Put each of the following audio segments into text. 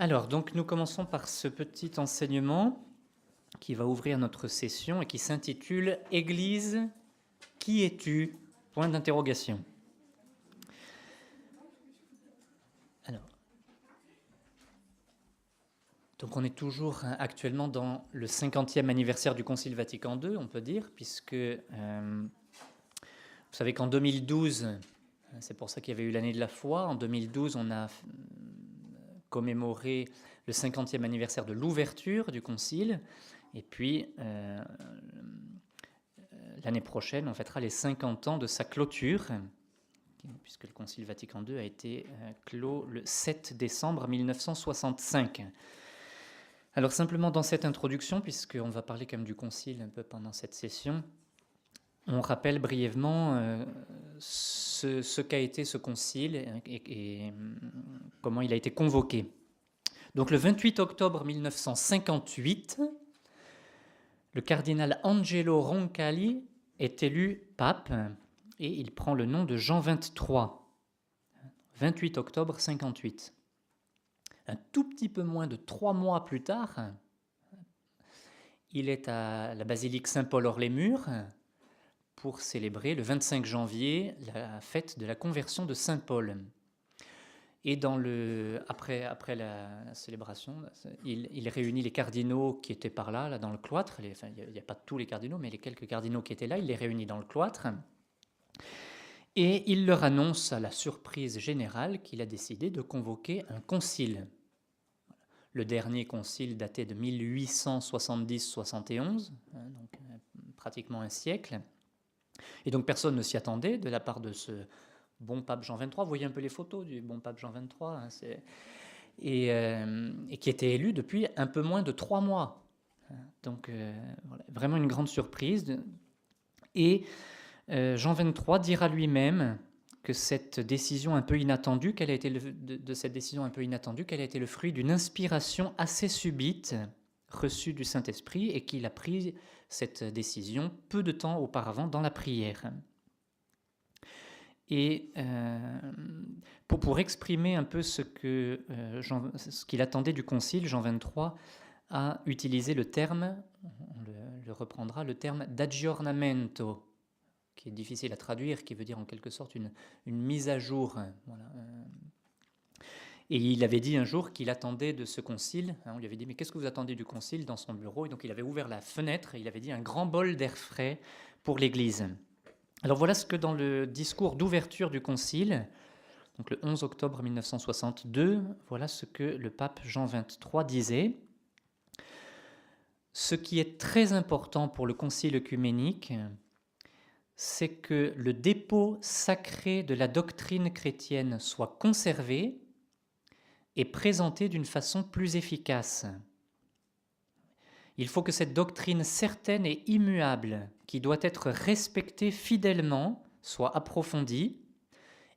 Alors, donc nous commençons par ce petit enseignement qui va ouvrir notre session et qui s'intitule Église, qui es-tu? Point d'interrogation. Alors, donc on est toujours hein, actuellement dans le 50e anniversaire du Concile Vatican II, on peut dire, puisque euh, vous savez qu'en 2012, c'est pour ça qu'il y avait eu l'année de la foi, en 2012 on a commémorer le 50e anniversaire de l'ouverture du Concile. Et puis, euh, l'année prochaine, on fêtera les 50 ans de sa clôture, puisque le Concile Vatican II a été euh, clos le 7 décembre 1965. Alors simplement dans cette introduction, puisqu'on va parler quand même du Concile un peu pendant cette session, on rappelle brièvement euh, ce, qu'a été ce concile et, comment il a été convoqué. Donc le 28 octobre 1958, le cardinal Angelo Roncalli est élu pape et il prend le nom de Jean 23. 28 octobre 58. Un tout petit peu moins de trois mois plus tard, il est à la basilique Saint-Paul-Hors-les-Murs pour célébrer le 25 janvier la fête de la conversion de Saint Paul. Et après, la célébration, il, réunit les cardinaux qui étaient par là, dans le cloître. il n'y a, pas tous les cardinaux, mais les quelques cardinaux qui étaient là, il les réunit dans le cloître. Et il leur annonce à la surprise générale qu'il a décidé de convoquer un concile. Le dernier concile datait de 1870-71, hein, donc euh, pratiquement un siècle. Et donc personne ne s'y attendait de la part de ce bon pape Jean XXIII. Vous voyez un peu les photos du bon pape Jean XXIII. Hein, euh, et, qui était élu depuis un peu moins de trois mois. Donc euh, vraiment une grande surprise. Et euh, Jean XXIII dira lui-même que cette décision un peu inattendue, qu'elle a été de, cette décision un peu inattendue, qu'elle a été le fruit d'une inspiration assez subite reçue du Saint-Esprit et qu'il a pris cette décision peu de temps auparavant dans la prière. Et euh, pour, exprimer un peu euh, ce qu'il attendait du Concile, Jean 23 a utilisé le terme, on le, reprendra, le terme d'aggiornamento, qui est difficile à traduire, qui veut dire en quelque sorte une, une mise à jour. Voilà, euh, et il avait dit un jour qu'il attendait de ce concile, hein, on lui avait dit mais qu'est-ce que vous attendez du concile dans son bureau? Et donc il avait ouvert la fenêtre et il avait dit un grand bol d'air frais pour l'Église. Alors voilà ce que dans le discours d'ouverture du concile, donc le 11 octobre 1962, voilà ce que le pape Jean XXIII disait. Ce qui est très important pour le concile œcuménique, c'est que le dépôt sacré de la doctrine chrétienne soit conservé et présentée d'une façon plus efficace. Il faut que cette doctrine certaine et immuable, qui doit être respectée fidèlement, soit approfondie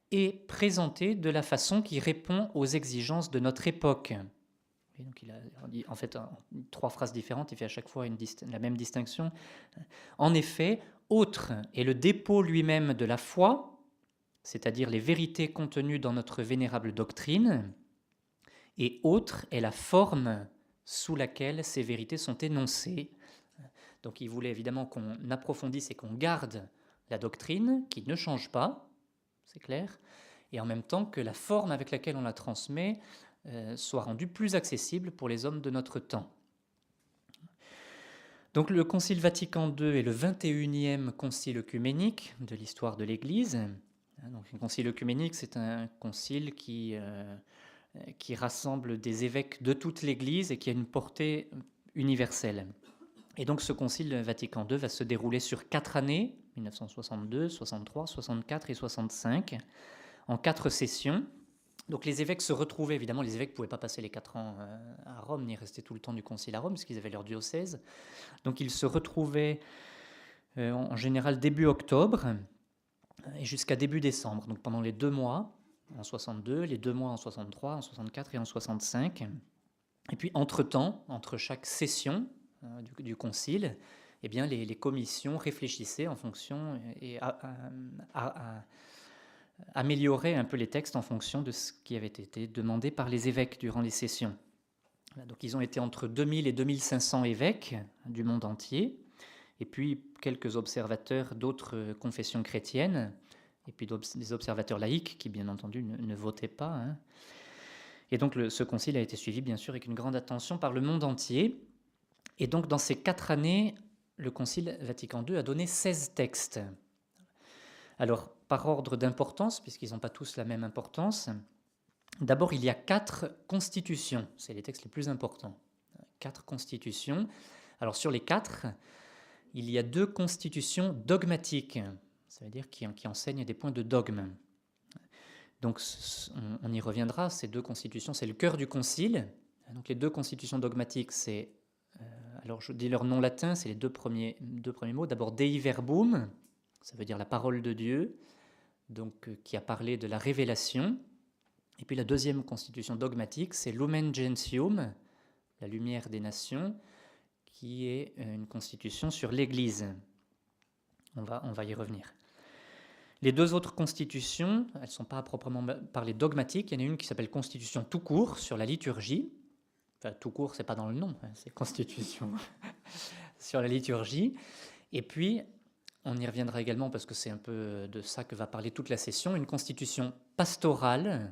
et présentée de la façon qui répond aux exigences de notre époque. donc il a dit en fait trois phrases différentes, il fait à chaque fois la même distinction. En effet, autre est le dépôt lui-même de la foi, c'est-à-dire les vérités contenues dans notre vénérable doctrine, et autre est la forme sous laquelle ces vérités sont énoncées. Donc il voulait évidemment qu'on approfondisse et qu'on garde la doctrine, qui ne change pas, c'est clair, et en même temps que la forme avec laquelle on la transmet euh, soit rendue plus accessible pour les hommes de notre temps. Donc le Concile Vatican II est le 21e concile œcuménique de l'histoire de l'Église. Donc un concile œcuménique, c'est un concile qui euh, qui rassemble des évêques de toute l'Église et qui a une portée universelle. Et donc ce concile Vatican II va se dérouler sur quatre années, 1962, 63, 64 et 65, en quatre sessions. Donc les évêques se retrouvaient, évidemment, les évêques ne pouvaient pas passer les quatre ans euh, à Rome, ni rester tout le temps du concile à Rome, parce qu'ils avaient leur diocèse. Donc ils se retrouvaient euh, en général début octobre et jusqu'à début décembre, donc pendant les deux mois en 62, les deux mois en 63, en 64 et en 65. Et puis, entre-temps, entre chaque session euh, du, concile, eh bien, les, commissions réfléchissaient en fonction et amélioraient un peu les textes en fonction de ce qui avait été demandé par les évêques durant les sessions. donc ils ont été entre 2000 et 2500 évêques du monde entier, et puis quelques observateurs d'autres confessions chrétiennes, et puis des observateurs laïcs qui, bien entendu, ne, votaient pas. Hein. Et donc ce concile a été suivi, bien sûr, avec une grande attention par le monde entier. Et donc dans ces quatre années, le concile Vatican II a donné 16 textes. Alors, par ordre d'importance, puisqu'ils n'ont pas tous la même importance, d'abord il y a quatre constitutions, c'est les textes les plus importants. Quatre constitutions. Alors sur les quatre, il y a deux constitutions dogmatiques, ça veut dire qui, enseignent des points de dogme. Donc on, y reviendra, ces deux constitutions, c'est le cœur du concile. Donc les deux constitutions dogmatiques, c'est, euh, alors je dis leur nom latin, c'est les deux premiers, deux premiers mots. D'abord Dei Verbum, ça veut dire la parole de Dieu, donc euh, qui a parlé de la révélation. Et puis la deuxième constitution dogmatique, c'est Lumen Gentium, la lumière des nations, qui est euh, une constitution sur l'Église. On va, on va y revenir. Les deux autres constitutions, elles ne sont pas à proprement parler dogmatiques. Il y en a une qui s'appelle Constitution tout court sur la liturgie. Enfin, tout court, c'est pas dans le nom, hein, c'est Constitution sur la liturgie. Et puis, on y reviendra également parce que c'est un peu de ça que va parler toute la session, une constitution pastorale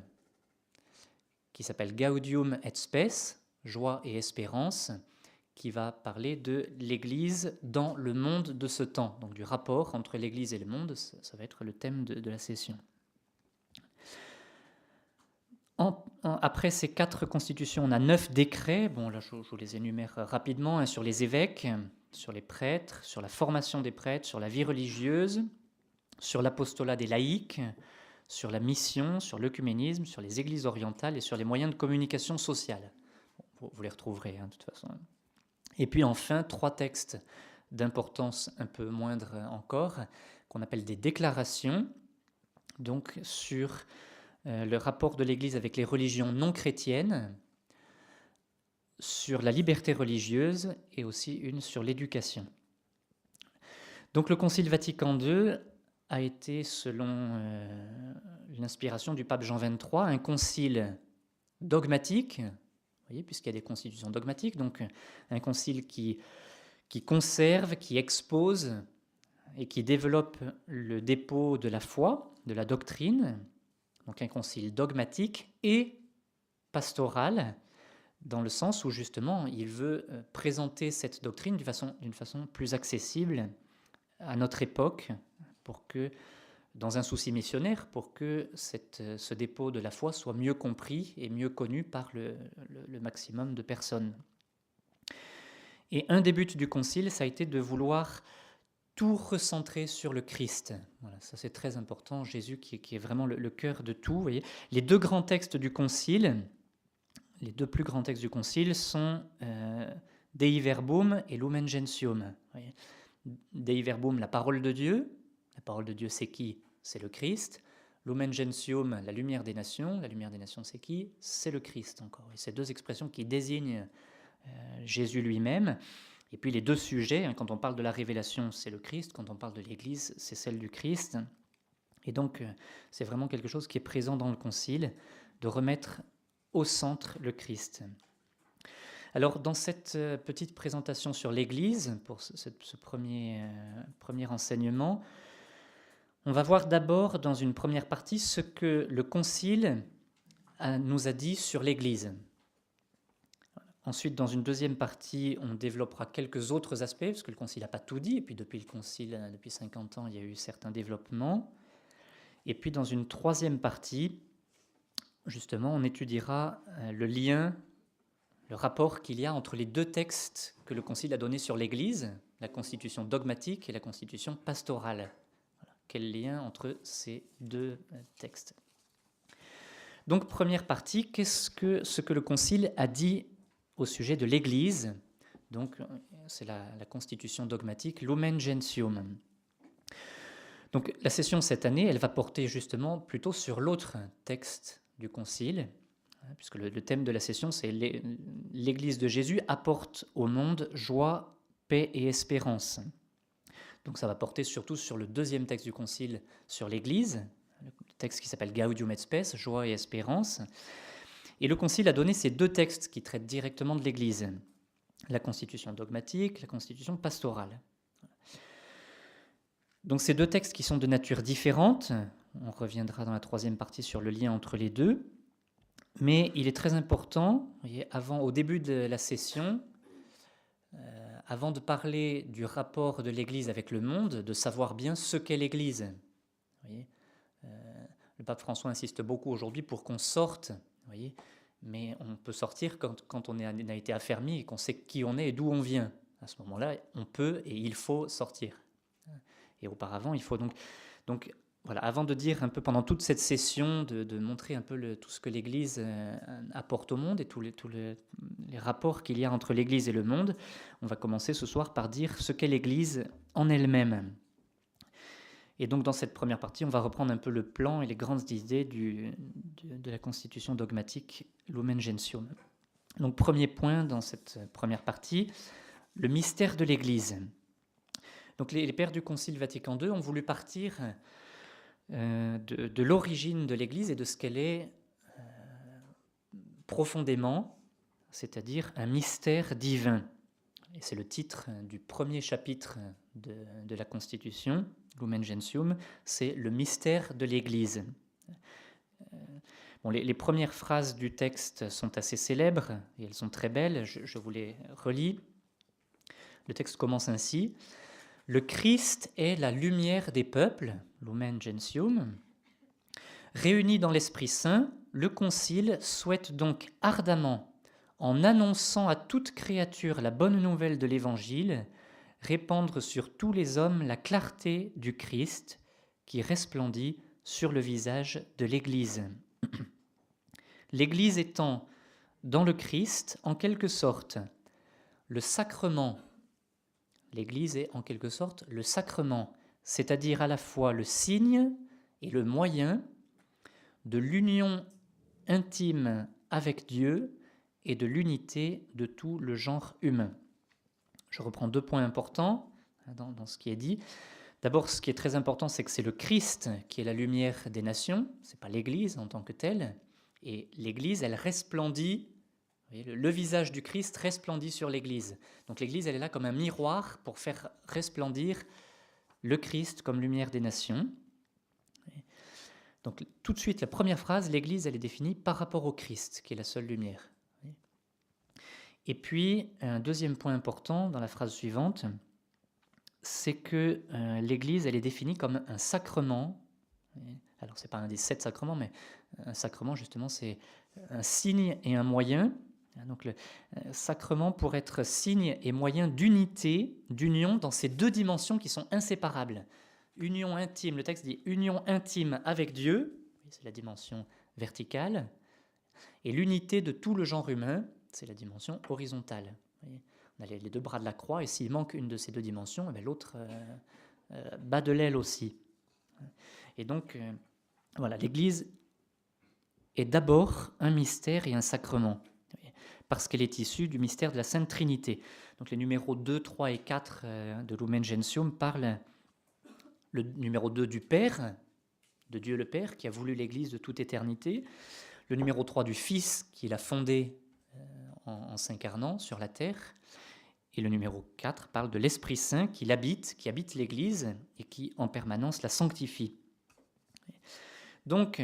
qui s'appelle Gaudium et Spes, joie et espérance, qui va parler de l'Église dans le monde de ce temps, donc du rapport entre l'Église et le monde, ça, va être le thème de, la session. après ces quatre constitutions, on a neuf décrets, bon là je, vous les énumère rapidement, hein, sur les évêques, sur les prêtres, sur la formation des prêtres, sur la vie religieuse, sur l'apostolat des laïcs, sur la mission, sur l'œcuménisme, sur les églises orientales et sur les moyens de communication sociale. Vous, les retrouverez hein, de toute façon. Et puis enfin, trois textes d'importance un peu moindre encore, qu'on appelle des déclarations, donc sur euh, le rapport de l'Église avec les religions non chrétiennes, sur la liberté religieuse et aussi une sur l'éducation. Donc le Concile Vatican II a été, selon euh, l'inspiration du pape Jean XXIII, un concile dogmatique, puisqu'il y a des constitutions dogmatiques, donc un concile qui, qui conserve, qui expose et qui développe le dépôt de la foi, de la doctrine, donc un concile dogmatique et pastoral, dans le sens où justement il veut euh, présenter cette doctrine d'une façon, façon plus accessible à notre époque, pour que dans un souci missionnaire pour que cette, ce dépôt de la foi soit mieux compris et mieux connu par le, maximum de personnes. Et un des buts du concile, ça a été de vouloir tout recentrer sur le Christ. Ça c'est très important, Jésus qui, est vraiment le, cœur de tout. Les deux grands textes du concile, les deux plus grands textes du concile sont euh, Dei Verbum et Lumen Gentium. Dei Verbum, la parole de Dieu, la parole de Dieu, c'est qui? C'est le Christ. Lumen Gentium, la lumière des nations. La lumière des nations, c'est qui? C'est le Christ encore. Et ces deux expressions qui désignent euh, Jésus lui-même. Et puis les deux sujets, hein, quand on parle de la révélation, c'est le Christ. Quand on parle de l'Église, c'est celle du Christ. Et donc, euh, c'est vraiment quelque chose qui est présent dans le Concile, de remettre au centre le Christ. Alors, dans cette euh, petite présentation sur l'Église, pour ce, premier, premier enseignement, on va voir d'abord dans une première partie ce que le Concile nous a dit sur l'Église. Ensuite, dans une deuxième partie, on développera quelques autres aspects, parce que le Concile n'a pas tout dit, et puis depuis le Concile, depuis 50 ans, il y a eu certains développements. Et puis dans une troisième partie, justement, on étudiera euh, le lien, le rapport qu'il y a entre les deux textes que le Concile a donnés sur l'Église, la constitution dogmatique et la constitution pastorale. Quel lien entre ces deux textes Donc première partie, qu'est-ce que ce que le Concile a dit au sujet de l'Église? Donc c'est la, constitution dogmatique Lumen Gentium. Donc la session cette année, elle va porter justement plutôt sur l'autre texte du Concile, hein, puisque le thème de la session, c'est l'Église de Jésus apporte au monde joie, paix et espérance. Donc ça va porter surtout sur le deuxième texte du Concile sur l'Église, le texte qui s'appelle Gaudium et Spes, joie et espérance. Et le Concile a donné ces deux textes qui traitent directement de l'Église, la constitution dogmatique, la constitution pastorale. Donc ces deux textes qui sont de nature différente, on reviendra dans la troisième partie sur le lien entre les deux, mais il est très important, avant, au début de la session, euh, avant de parler du rapport de l'Église avec le monde, de savoir bien ce qu'est l'Église. Euh, le pape François insiste beaucoup aujourd'hui pour qu'on sorte, mais on peut sortir quand, on, a été affermi et qu'on sait qui on est et d'où on vient. À ce moment-là, on peut et il faut sortir. Et auparavant, il faut donc voilà, avant de dire un peu pendant toute cette session, de, montrer un peu tout ce que l'Église euh, apporte au monde et tous les, rapports qu'il y a entre l'Église et le monde, on va commencer ce soir par dire ce qu'est l'Église en elle-même. Et donc dans cette première partie, on va reprendre un peu le plan et les grandes idées de, la constitution dogmatique Lumen Gentium. Donc premier point dans cette première partie, le mystère de l'Église. Donc les pères du Concile Vatican II ont voulu partir euh, de, l'origine de l'Église et de ce qu'elle est euh, profondément, c'est-à-dire un mystère divin. Et c'est le titre du premier chapitre de, la Constitution, Lumen Gentium, c'est le mystère de l'Église. Euh, bon, les, premières phrases du texte sont assez célèbres et elles sont très belles, je vous les relis. Le texte commence ainsi. Le Christ est la lumière des peuples, Lumen Gentium. Réuni dans l'Esprit Saint, le Concile souhaite donc ardemment, en annonçant à toute créature la bonne nouvelle de l'Évangile, répandre sur tous les hommes la clarté du Christ qui resplendit sur le visage de l'Église. L'Église étant dans le Christ, en quelque sorte, le sacrement L'Église est en quelque sorte le sacrement, c'est-à-dire à la fois le signe et le moyen de l'union intime avec Dieu et de l'unité de tout le genre humain. Je reprends deux points importants dans, ce qui est dit. D'abord, ce qui est très important, c'est que c'est le Christ qui est la lumière des nations, ce n'est pas l'Église en tant que telle. Et l'Église, elle resplendit le, visage du Christ resplendit sur l'Église. Donc l'Église, elle est là comme un miroir pour faire resplendir le Christ comme lumière des nations. Donc tout de suite, la première phrase, l'Église, elle est définie par rapport au Christ, qui est la seule lumière. Et puis, un deuxième point important dans la phrase suivante, c'est que euh, l'Église, elle est définie comme un sacrement. Alors, ce n'est pas un des sept sacrements, mais un sacrement, justement, c'est un signe et un moyen donc le euh, sacrement pour être signe et moyen d'unité, d'union dans ces deux dimensions qui sont inséparables. Union intime, le texte dit union intime avec Dieu, c'est la dimension verticale, et l'unité de tout le genre humain, c'est la dimension horizontale. On a les deux bras de la croix, et s'il manque une de ces deux dimensions, eh l'autre euh, euh, bat de l'aile aussi. Et donc, voilà, l'Église est d'abord un mystère et un sacrement parce qu'elle est issue du mystère de la Sainte Trinité. Donc les numéros 2, 3 et 4 euh, de Lumen Gentium parlent le numéro 2 du Père, de Dieu le Père, qui a voulu l'Église de toute éternité, le numéro 3 du Fils, qui l'a fondé euh, en, s'incarnant sur la terre, et le numéro 4 parle de l'Esprit Saint qui l'habite, qui habite l'Église et qui en permanence la sanctifie. Donc,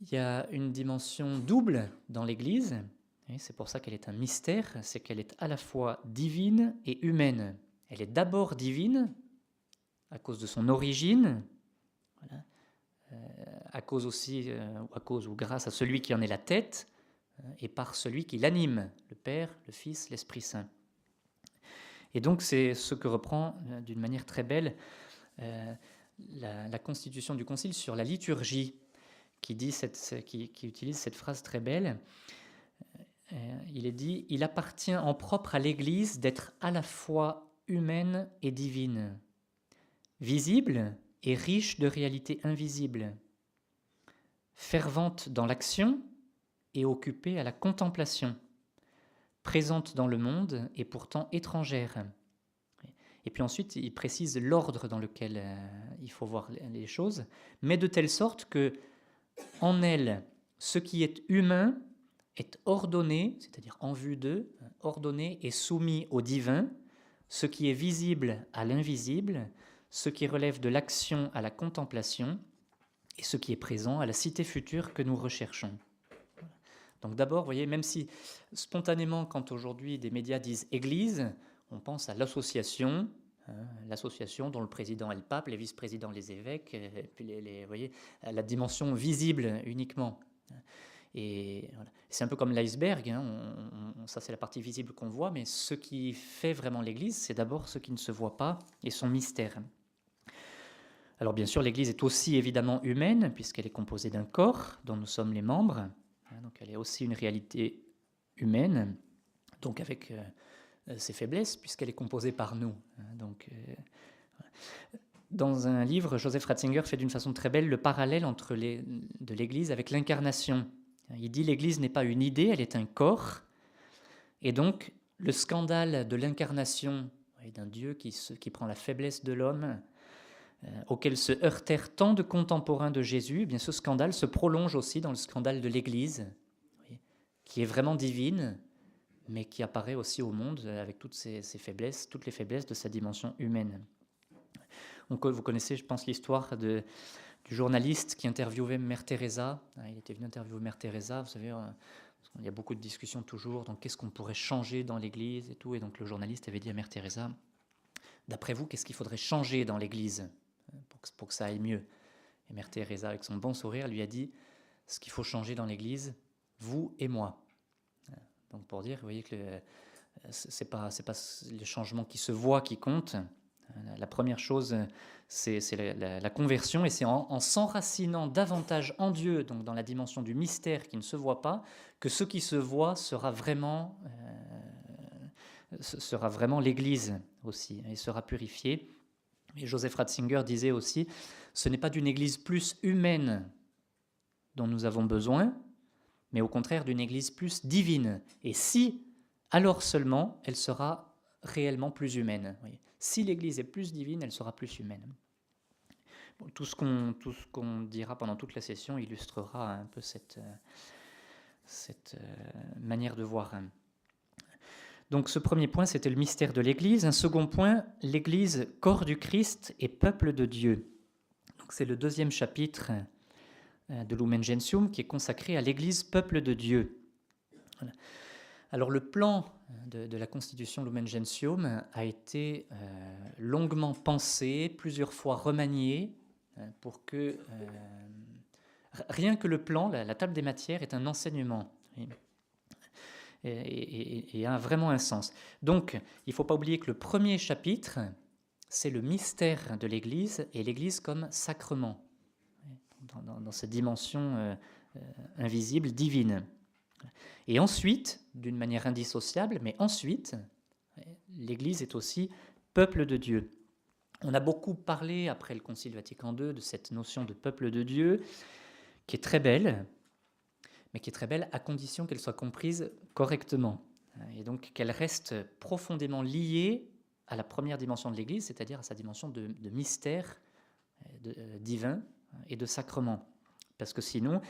il y a une dimension double dans l'Église, c'est pour ça qu'elle est un mystère, c'est qu'elle est à la fois divine et humaine. Elle est d'abord divine à cause de son origine, euh, à cause aussi, euh, à cause ou grâce à celui qui en est la tête, euh, et par celui qui l'anime, le Père, le Fils, l'Esprit Saint. Et donc c'est ce que reprend d'une manière très belle la, constitution du Concile sur la liturgie, qui, dit cette, qui utilise cette phrase très belle. Euh, il est dit, il appartient en propre à l'Église d'être à la fois humaine et divine, visible et riche de réalités invisibles, fervente dans l'action et occupée à la contemplation, présente dans le monde et pourtant étrangère. Et puis ensuite, il précise l'ordre dans lequel euh, il faut voir les choses, mais de telle sorte que en elle, ce qui est humain est ordonné, c'est-à-dire en vue d'eux, ordonné et soumis au divin, ce qui est visible à l'invisible, ce qui relève de l'action à la contemplation, et ce qui est présent à la cité future que nous recherchons. Donc d'abord, vous voyez, même si spontanément, quand aujourd'hui des médias disent Église, on pense à l'association, hein, l'association dont le président est le pape, les vice-présidents les évêques, et puis les, vous voyez, la dimension visible uniquement. C'est un peu comme l'iceberg, hein, ça c'est la partie visible qu'on voit, mais ce qui fait vraiment l'Église, c'est d'abord ce qui ne se voit pas et son mystère. Alors bien sûr, l'Église est aussi évidemment humaine, puisqu'elle est composée d'un corps dont nous sommes les membres, hein, donc elle est aussi une réalité humaine, donc avec euh, ses faiblesses, puisqu'elle est composée par nous. Hein, donc, euh, dans un livre, Joseph Ratzinger fait d'une façon très belle le parallèle entre de l'Église avec l'incarnation. Il dit l'Église n'est pas une idée, elle est un corps. Et donc, le scandale de l'incarnation d'un Dieu qui, qui, prend la faiblesse de l'homme, euh, auquel se heurtèrent tant de contemporains de Jésus, eh bien ce scandale se prolonge aussi dans le scandale de l'Église, qui est vraiment divine, mais qui apparaît aussi au monde avec toutes ses, faiblesses, toutes les faiblesses de sa dimension humaine. Vous connaissez, je pense, l'histoire de, journaliste qui interviewait Mère Teresa. Ah, il était venu interviewer Mère Teresa, vous savez, euh, il y a beaucoup de discussions toujours, donc qu'est-ce qu'on pourrait changer dans l'Église et tout. Et donc le journaliste avait dit à Mère Teresa, d'après vous, qu'est-ce qu'il faudrait changer dans l'Église euh, pour que, ça aille mieux? Et Mère Teresa, avec son bon sourire, lui a dit, ce qu'il faut changer dans l'Église, vous et moi. Euh, donc pour dire, vous voyez que c'est pas, c'est pas le changement qui se voit qui compte. La première chose, c'est la, conversion, et c'est en, s'enracinant davantage en Dieu, donc dans la dimension du mystère qui ne se voit pas, que ce qui se voit sera vraiment, euh, vraiment l'Église aussi, et sera purifié. Et Joseph Ratzinger disait aussi, ce n'est pas d'une Église plus humaine dont nous avons besoin, mais au contraire d'une Église plus divine. Et si, alors seulement, elle sera réellement plus humaine. Si l'Église est plus divine, elle sera plus humaine. tout ce qu'on dira pendant toute la session illustrera un peu cette, euh, cette euh, manière de voir. Donc ce premier point, c'était le mystère de l'Église. Un second point, l'Église, corps du Christ et peuple de Dieu. C'est le deuxième chapitre euh, de Lumen Gentium qui est consacré à l'Église, peuple de Dieu. Alors le plan de, la constitution Lumen Gentium a été euh, longuement pensé, plusieurs fois remanié, euh, pour que euh, rien que le plan, la, table des matières, est un enseignement. Et, a vraiment un sens. Donc, il ne faut pas oublier que le premier chapitre, c'est le mystère de l'Église et l'Église comme sacrement, dans cette dimension invisible, divine. Et ensuite, d'une manière indissociable, mais ensuite, l'Église est aussi peuple de Dieu. On a beaucoup parlé, après le Concile Vatican II, de cette notion de peuple de Dieu, qui est très belle, mais qui est très belle à condition qu'elle soit comprise correctement. Et donc qu'elle reste profondément liée à la première dimension de l'Église, c'est-à-dire à sa dimension de, mystère euh, divin et de sacrement. Parce que sinon,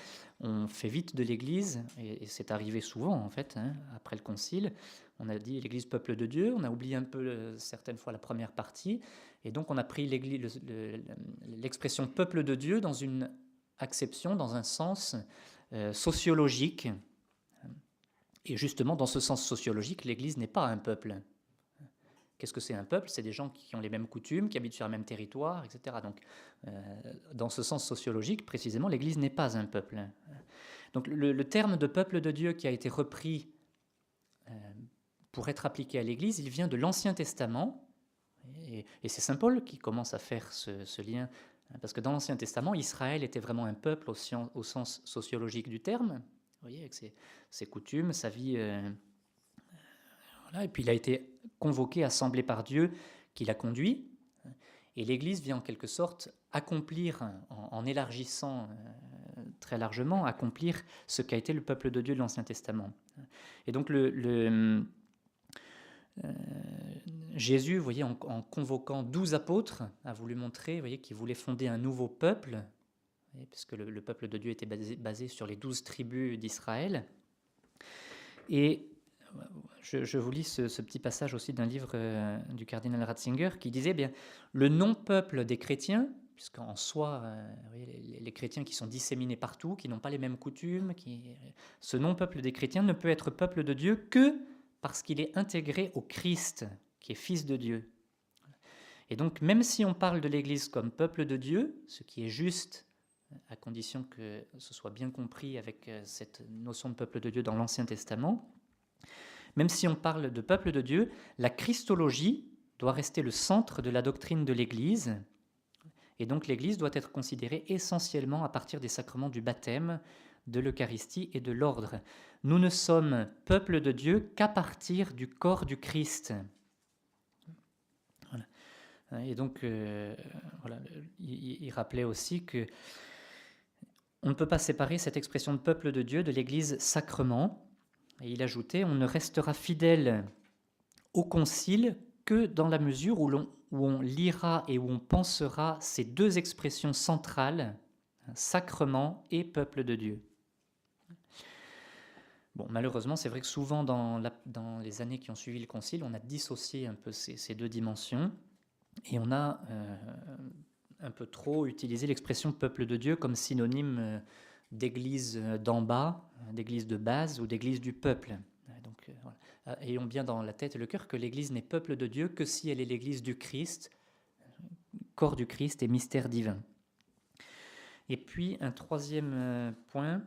on fait vite de l'Église, et, c'est arrivé souvent en fait, hein, après le Concile, on a dit l'Église peuple de Dieu, on a oublié un peu euh, certaines fois la première partie, et donc on a pris l'expression peuple de Dieu dans une acception, dans un sens euh, sociologique. Et justement, dans ce sens sociologique, l'Église n'est pas un peuple. Qu'est-ce que c'est un peuple? C'est des gens qui ont les mêmes coutumes, qui habitent sur le même territoire, etc. Donc, euh, dans ce sens sociologique, précisément, l'Église n'est pas un peuple. Donc, le, terme de peuple de Dieu qui a été repris euh, pour être appliqué à l'Église, il vient de l'Ancien Testament, et, c'est Saint Paul qui commence à faire ce, lien, hein, parce que dans l'Ancien Testament, Israël était vraiment un peuple au, sens sociologique du terme, vous voyez, avec ses, coutumes, sa vie. Euh, et puis il a été convoqué, assemblé par Dieu, qui l'a conduit. Et l'Église vient en quelque sorte accomplir, en, élargissant euh, très largement, accomplir ce qu'a été le peuple de Dieu de l'Ancien Testament. Et donc le, euh, Jésus, voyez, en, convoquant douze apôtres, a voulu montrer, voyez, qu'il voulait fonder un nouveau peuple, puisque le, le, peuple de Dieu était basé, basé sur les douze tribus d'Israël. Et je, vous lis ce, petit passage aussi d'un livre euh, du cardinal Ratzinger qui disait bien le non-peuple des chrétiens, puisqu'en soi, euh, les, chrétiens qui sont disséminés partout, qui n'ont pas les mêmes coutumes, ce non-peuple des chrétiens ne peut être peuple de Dieu que parce qu'il est intégré au Christ, qui est Fils de Dieu. Et donc, même si on parle de l'Église comme peuple de Dieu, ce qui est juste, à condition que ce soit bien compris avec euh, cette notion de peuple de Dieu dans l'Ancien Testament, même si on parle de peuple de Dieu, la Christologie doit rester le centre de la doctrine de l'Église. Et donc l'Église doit être considérée essentiellement à partir des sacrements du baptême, de l'Eucharistie et de l'ordre. Nous ne sommes peuple de Dieu qu'à partir du corps du Christ. Et donc, euh, il, il, rappelait aussi que on ne peut pas séparer cette expression de peuple de Dieu de l'Église sacrement. Et il ajoutait, on ne restera fidèle au concile que dans la mesure où, où on lira et où on pensera ces deux expressions centrales, sacrement et peuple de Dieu. Malheureusement, c'est vrai que souvent dans, les années qui ont suivi le concile, on a dissocié un peu ces, deux dimensions et on a euh, un peu trop utilisé l'expression peuple de Dieu comme synonyme d'église euh, d'en bas, euh, d'église de base ou d'église du peuple. Donc, euh, ayons bien dans la tête et le cœur que l'église n'est peuple de Dieu que si elle est l'église du Christ, corps du Christ et mystère divin. Et puis un troisième point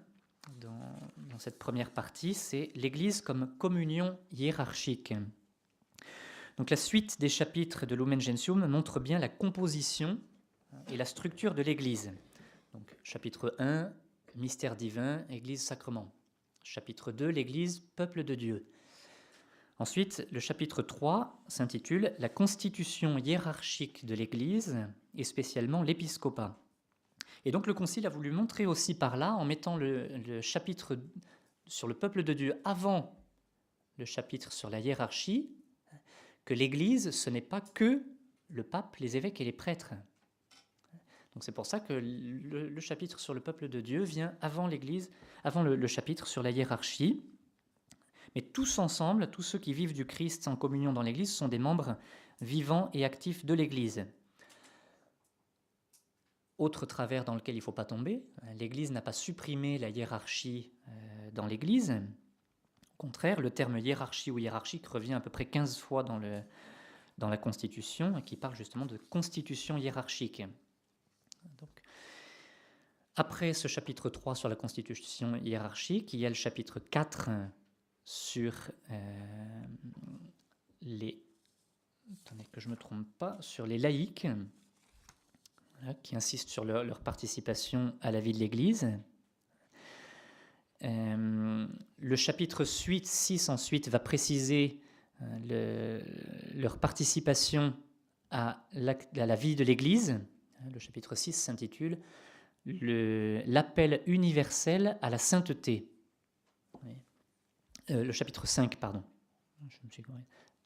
dans, cette première partie, c'est l'église comme communion hiérarchique. Donc la suite des chapitres de Lumen Gentium montre bien la composition et la structure de l'église. Donc chapitre 1, mystère divin, Église, sacrement. Chapitre 2, l'Église, peuple de Dieu. Ensuite, le chapitre 3 s'intitule La constitution hiérarchique de l'Église et spécialement l'épiscopat. Et donc le Concile a voulu montrer aussi par là, en mettant le, chapitre sur le peuple de Dieu avant le chapitre sur la hiérarchie, que l'Église, ce n'est pas que le pape, les évêques et les prêtres. C'est pour ça que le, chapitre sur le peuple de Dieu vient avant l'Église, avant le, chapitre sur la hiérarchie. Mais tous ensemble, tous ceux qui vivent du Christ en communion dans l'Église sont des membres vivants et actifs de l'Église. Autre travers dans lequel il ne faut pas tomber, l'Église n'a pas supprimé la hiérarchie euh, dans l'Église. Au contraire, le terme hiérarchie ou hiérarchique revient à peu près 15 fois dans la Constitution, qui parle justement de constitution hiérarchique. Après ce chapitre 3 sur la constitution hiérarchique, il y a le chapitre 4 sur euh, les que je me trompe pas sur les laïcs qui insistent sur leur, participation à la vie de l'Église. Euh, le chapitre 8, 6 ensuite va préciser euh, leur participation à la vie de l'Église. Le chapitre 6 s'intitule L'appel universel à la sainteté. Euh, le chapitre 5, pardon. Je me suis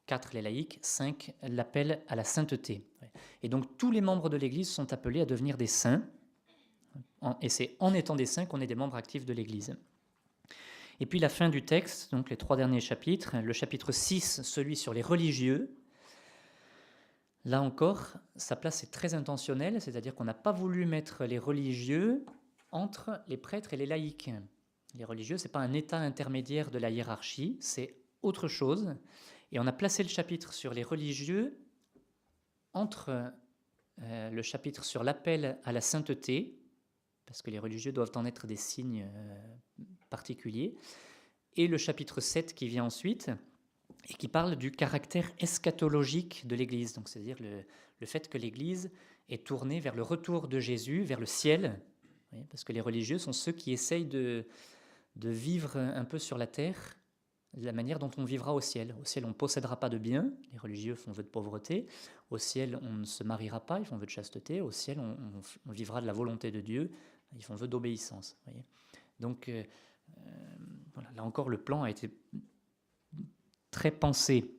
4, les laïcs. 5, l'appel à la sainteté. Et donc tous les membres de l'Église sont appelés à devenir des saints. Et c'est en étant des saints qu'on est des membres actifs de l'Église. Et puis la fin du texte, donc les trois derniers chapitres, le chapitre 6, celui sur les religieux, Là encore, sa place est très intentionnelle, c'est-à-dire qu'on n'a pas voulu mettre les religieux entre les prêtres et les laïcs. Les religieux, ce n'est pas un état intermédiaire de la hiérarchie, c'est autre chose. Et on a placé le chapitre sur les religieux entre euh, le chapitre sur l'appel à la sainteté, parce que les religieux doivent en être des signes euh, particuliers, et le chapitre 7 qui vient ensuite, et qui parle du caractère eschatologique de l'Église, donc c'est-à-dire le, fait que l'Église est tournée vers le retour de Jésus, vers le ciel, parce que les religieux sont ceux qui essayent de, vivre un peu sur la terre la manière dont on vivra au ciel. Au ciel, on ne possédera pas de biens, les religieux font vœu de pauvreté. Au ciel, on ne se mariera pas, ils font vœu de chasteté. Au ciel, on, vivra de la volonté de Dieu, ils font vœu d'obéissance. Donc, euh, euh, là encore, le plan a été très pensé.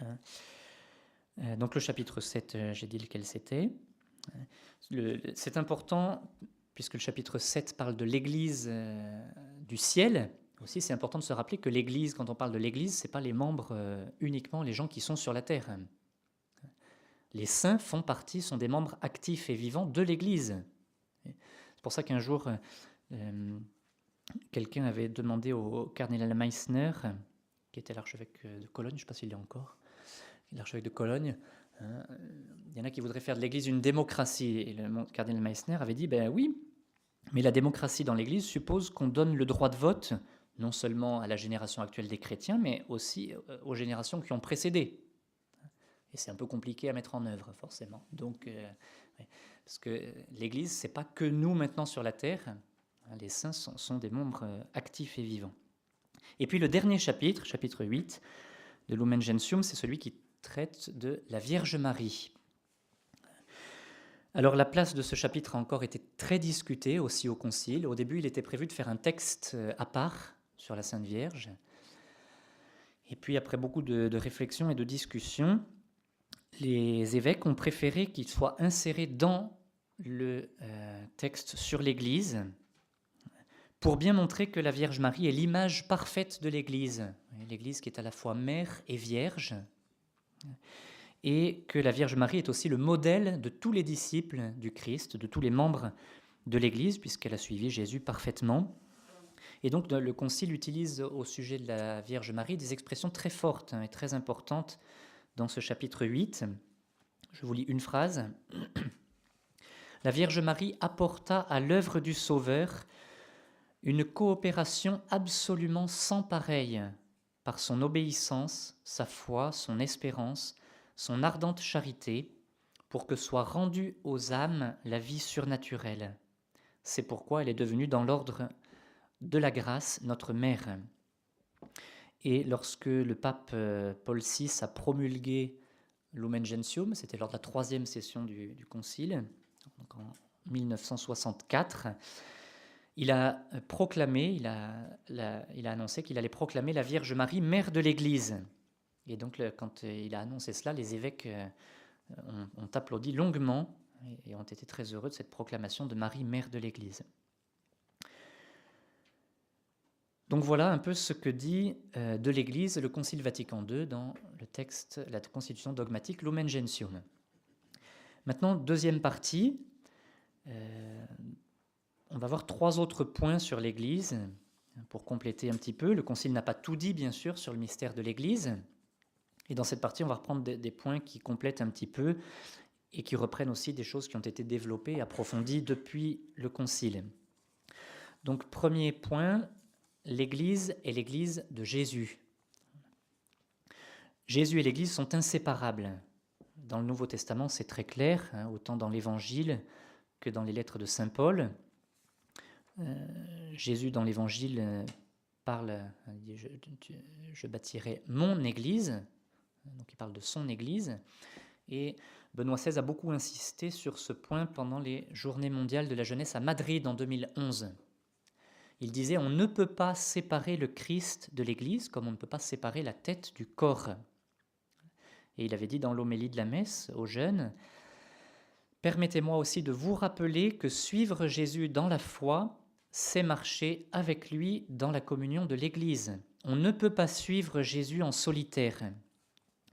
Hein. Euh, donc le chapitre 7, euh, j'ai dit lequel c'était. C'est important, puisque le chapitre 7 parle de l'Église euh, du ciel, Aussi, c'est important de se rappeler que l'Église, quand on parle de l'Église, ce n'est pas les membres uniquement, les gens qui sont sur la terre. Les saints font partie, sont des membres actifs et vivants de l'Église. C'est pour ça qu'un jour, quelqu'un avait demandé au cardinal Meissner, qui était l'archevêque de Cologne, je ne sais pas s'il est encore, l'archevêque de Cologne, hein, il y en a qui voudraient faire de l'Église une démocratie. Et le cardinal Meissner avait dit, ben oui, mais la démocratie dans l'Église suppose qu'on donne le droit de vote non seulement à la génération actuelle des chrétiens, mais aussi euh, aux générations qui ont précédé. Et c'est un peu compliqué à mettre en œuvre, forcément. Donc, euh, parce que l'Église, c'est pas que nous maintenant sur la terre. Les saints sont, des membres euh, actifs et vivants. Et puis le dernier chapitre, chapitre 8 de Lumen Gentium, c'est celui qui traite de la Vierge Marie. Alors la place de ce chapitre a encore été très discutée aussi au Concile. Au début, il était prévu de faire un texte à part sur la Sainte Vierge. Et puis après beaucoup de, réflexions et de discussions, les évêques ont préféré qu'il soit inséré dans le euh, texte sur l'Église pour bien montrer que la Vierge Marie est l'image parfaite de l'Église, l'Église qui est à la fois mère et vierge, et que la Vierge Marie est aussi le modèle de tous les disciples du Christ, de tous les membres de l'Église, puisqu'elle a suivi Jésus parfaitement. Et donc le Concile utilise au sujet de la Vierge Marie des expressions très fortes et très importantes dans ce chapitre 8. Je vous lis une phrase. La Vierge Marie apporta à l'œuvre du Sauveur une coopération absolument sans pareille par son obéissance, sa foi, son espérance, son ardente charité, pour que soit rendue aux âmes la vie surnaturelle. C'est pourquoi elle est devenue dans l'ordre de la grâce, notre mère. Et lorsque le pape euh, Paul VI a promulgué Lumen Gentium, c'était lors de la troisième session du, Concile, en 1964, il a proclamé, il a, annoncé qu'il allait proclamer la Vierge Marie, mère de l'Église. Et donc, quand il a annoncé cela, les évêques euh, ont, applaudi longuement et ont été très heureux de cette proclamation de Marie, mère de l'Église. Donc voilà un peu ce que dit euh, de l'Église le Concile Vatican II dans le texte, la constitution dogmatique Lumen Gentium. Maintenant, deuxième partie, euh, on va voir trois autres points sur l'Église pour compléter un petit peu. Le Concile n'a pas tout dit, bien sûr, sur le mystère de l'Église. Et dans cette partie, on va reprendre des, points qui complètent un petit peu et qui reprennent aussi des choses qui ont été développées et approfondies depuis le Concile. Donc, premier point, l'Église est l'Église de Jésus. Jésus et l'Église sont inséparables. Dans le Nouveau Testament, c'est très clair, hein, autant dans l'Évangile que dans les lettres de Saint Paul. Euh, Jésus, dans l'Évangile, euh, parle, je, je, bâtirai mon Église, donc il parle de son Église, et Benoît XVI a beaucoup insisté sur ce point pendant les Journées mondiales de la jeunesse à Madrid en 2011. Il disait on ne peut pas séparer le Christ de l'Église comme on ne peut pas séparer la tête du corps. Et il avait dit dans l'homélie de la messe aux jeunes Permettez-moi aussi de vous rappeler que suivre Jésus dans la foi, c'est marcher avec lui dans la communion de l'Église. On ne peut pas suivre Jésus en solitaire.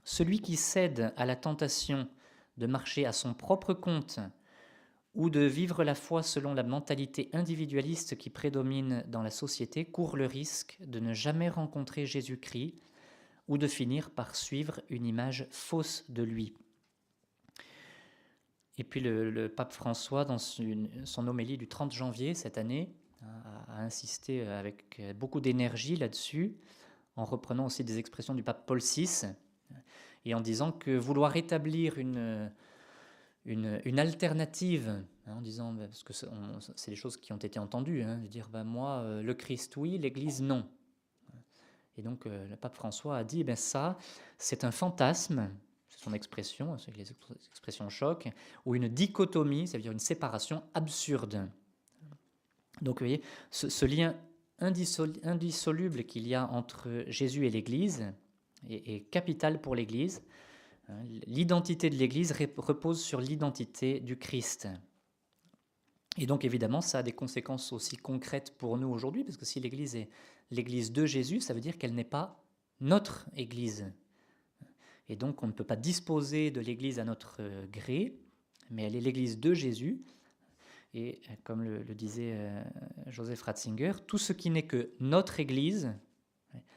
Celui qui cède à la tentation de marcher à son propre compte ou de vivre la foi selon la mentalité individualiste qui prédomine dans la société court le risque de ne jamais rencontrer Jésus-Christ ou de finir par suivre une image fausse de lui. Et puis le, pape François, dans son homélie du 30 janvier cette année, a, insisté avec beaucoup d'énergie là-dessus, en reprenant aussi des expressions du pape Paul VI, et en disant que vouloir établir une, une, alternative, hein, en disant, bah, parce que c'est des choses qui ont été entendues, hein, de dire, bah, moi, euh, le Christ oui, l'Église non. Et donc euh, le pape François a dit, ben ça, c'est un fantasme, c'est son expression, c'est les expressions choc, ou une dichotomie, c'est-à-dire une séparation absurde. Donc vous voyez, ce, lien indissoluble qu'il y a entre Jésus et l'Église est capital pour l'Église. Hein, l'identité de l'Église repose sur l'identité du Christ. Et donc évidemment, ça a des conséquences aussi concrètes pour nous aujourd'hui, parce que si l'Église est l'Église de Jésus, ça veut dire qu'elle n'est pas notre Église. Et donc on ne peut pas disposer de l'Église à notre gré, mais elle est l'Église de Jésus. Et comme le, disait euh, Joseph Ratzinger, tout ce qui n'est que notre Église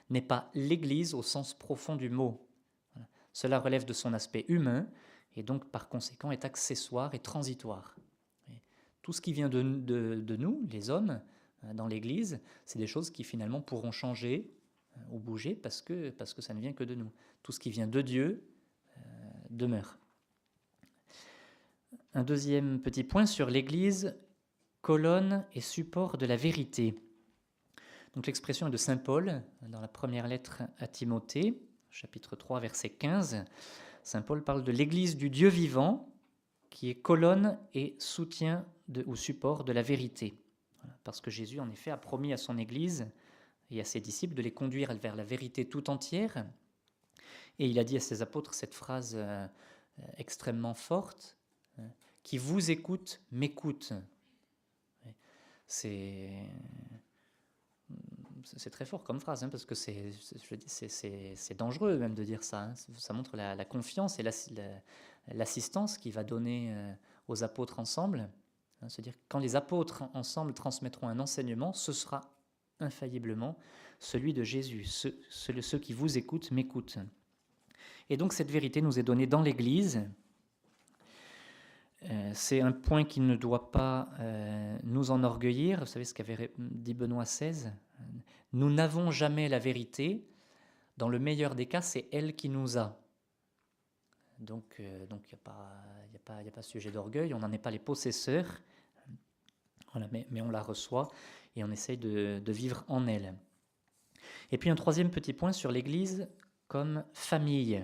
n'est pas l'Église au sens profond du mot. Cela relève de son aspect humain et donc par conséquent est accessoire et transitoire. Tout ce qui vient de, nous, les hommes, euh, dans l'Église, c'est des choses qui finalement pourront changer euh, ou bouger parce que, parce ça ne vient que de nous. Tout ce qui vient de Dieu euh, demeure. Un deuxième petit point sur l'Église, colonne et support de la vérité. Donc l'expression est de Saint Paul dans la première lettre à Timothée, chapitre 3, verset 15. Saint Paul parle de l'Église du Dieu vivant, qui est colonne et soutien ou support de la vérité. Parce que Jésus, en effet, a promis à son Église et à ses disciples de les conduire vers la vérité tout entière. Et il a dit à ses apôtres cette phrase euh, extrêmement forte, euh, qui vous écoute, m'écoute. C'est très fort comme phrase, hein, parce que c'est dangereux même de dire ça. Hein. Ça montre la, confiance et l'assistance qu'il va donner euh, aux apôtres ensemble. Hein, C'est-à-dire quand les apôtres ensemble transmettront un enseignement, ce sera infailliblement celui de Jésus. Ceux qui vous écoutent m'écoutent. Et donc cette vérité nous est donnée dans l'Église. Euh, c'est un point qui ne doit pas euh, nous enorgueillir. Vous savez ce qu'avait dit Benoît XVI nous n'avons jamais la vérité. Dans le meilleur des cas, c'est elle qui nous a. Donc, euh, il n'y a, pas, a, pas, a pas sujet d'orgueil, on n'en est pas les possesseurs, voilà, mais, mais, on la reçoit et on essaye de, de, vivre en elle. Et puis un troisième petit point sur l'Église comme famille.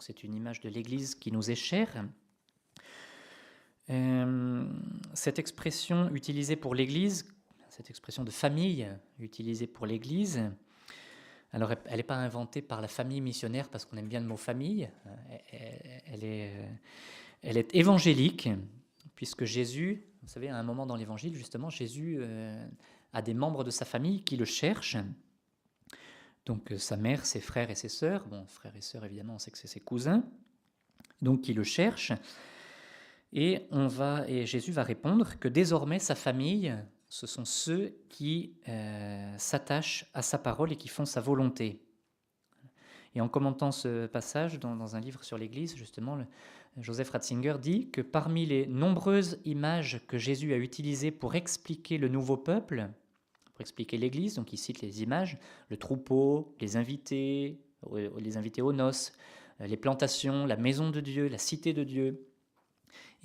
C'est une image de l'Église qui nous est chère. Euh, cette expression utilisée pour l'Église cette expression de famille utilisée pour l'Église. Alors, elle n'est pas inventée par la famille missionnaire parce qu'on aime bien le mot famille. Elle est, elle est évangélique, puisque Jésus, vous savez, à un moment dans l'Évangile, justement, Jésus euh, a des membres de sa famille qui le cherchent. Donc, euh, sa mère, ses frères et ses sœurs. Bon, frères et sœurs, évidemment, on sait que c'est ses cousins. Donc, qui le cherchent. Et, on va, et Jésus va répondre que désormais, sa famille ce sont ceux qui euh, s'attachent à sa parole et qui font sa volonté. Et en commentant ce passage dans, un livre sur l'Église, justement, Joseph Ratzinger dit que parmi les nombreuses images que Jésus a utilisées pour expliquer le nouveau peuple, pour expliquer l'Église, donc il cite les images, le troupeau, les invités, les invités aux noces, les plantations, la maison de Dieu, la cité de Dieu,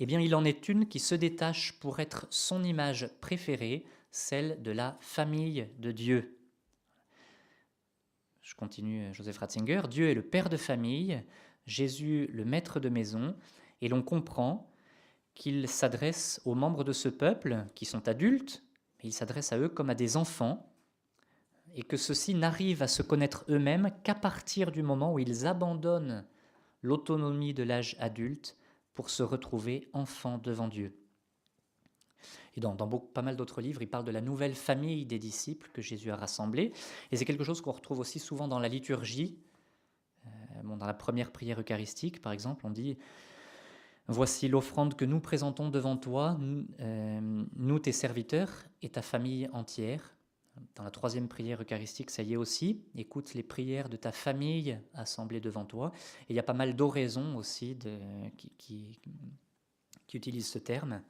eh il en est une qui se détache pour être son image préférée, celle de la famille de Dieu. Je continue Joseph Ratzinger, Dieu est le père de famille, Jésus le maître de maison, et l'on comprend qu'il s'adresse aux membres de ce peuple qui sont adultes, mais il s'adresse à eux comme à des enfants, et que ceux-ci n'arrivent à se connaître eux-mêmes qu'à partir du moment où ils abandonnent l'autonomie de l'âge adulte pour se retrouver enfant devant Dieu. Et dans, pas mal d'autres livres, il parle de la nouvelle famille des disciples que Jésus a rassemblés. Et c'est quelque chose qu'on retrouve aussi souvent dans la liturgie. Euh, dans la première prière eucharistique, par exemple, on dit Voici l'offrande que nous présentons devant toi, euh, nous tes serviteurs et ta famille entière. Dans la troisième prière eucharistique, ça y est aussi. Écoute les prières de ta famille assemblées devant toi. Il y a pas mal d'oraisons aussi qui, utilisent ce terme.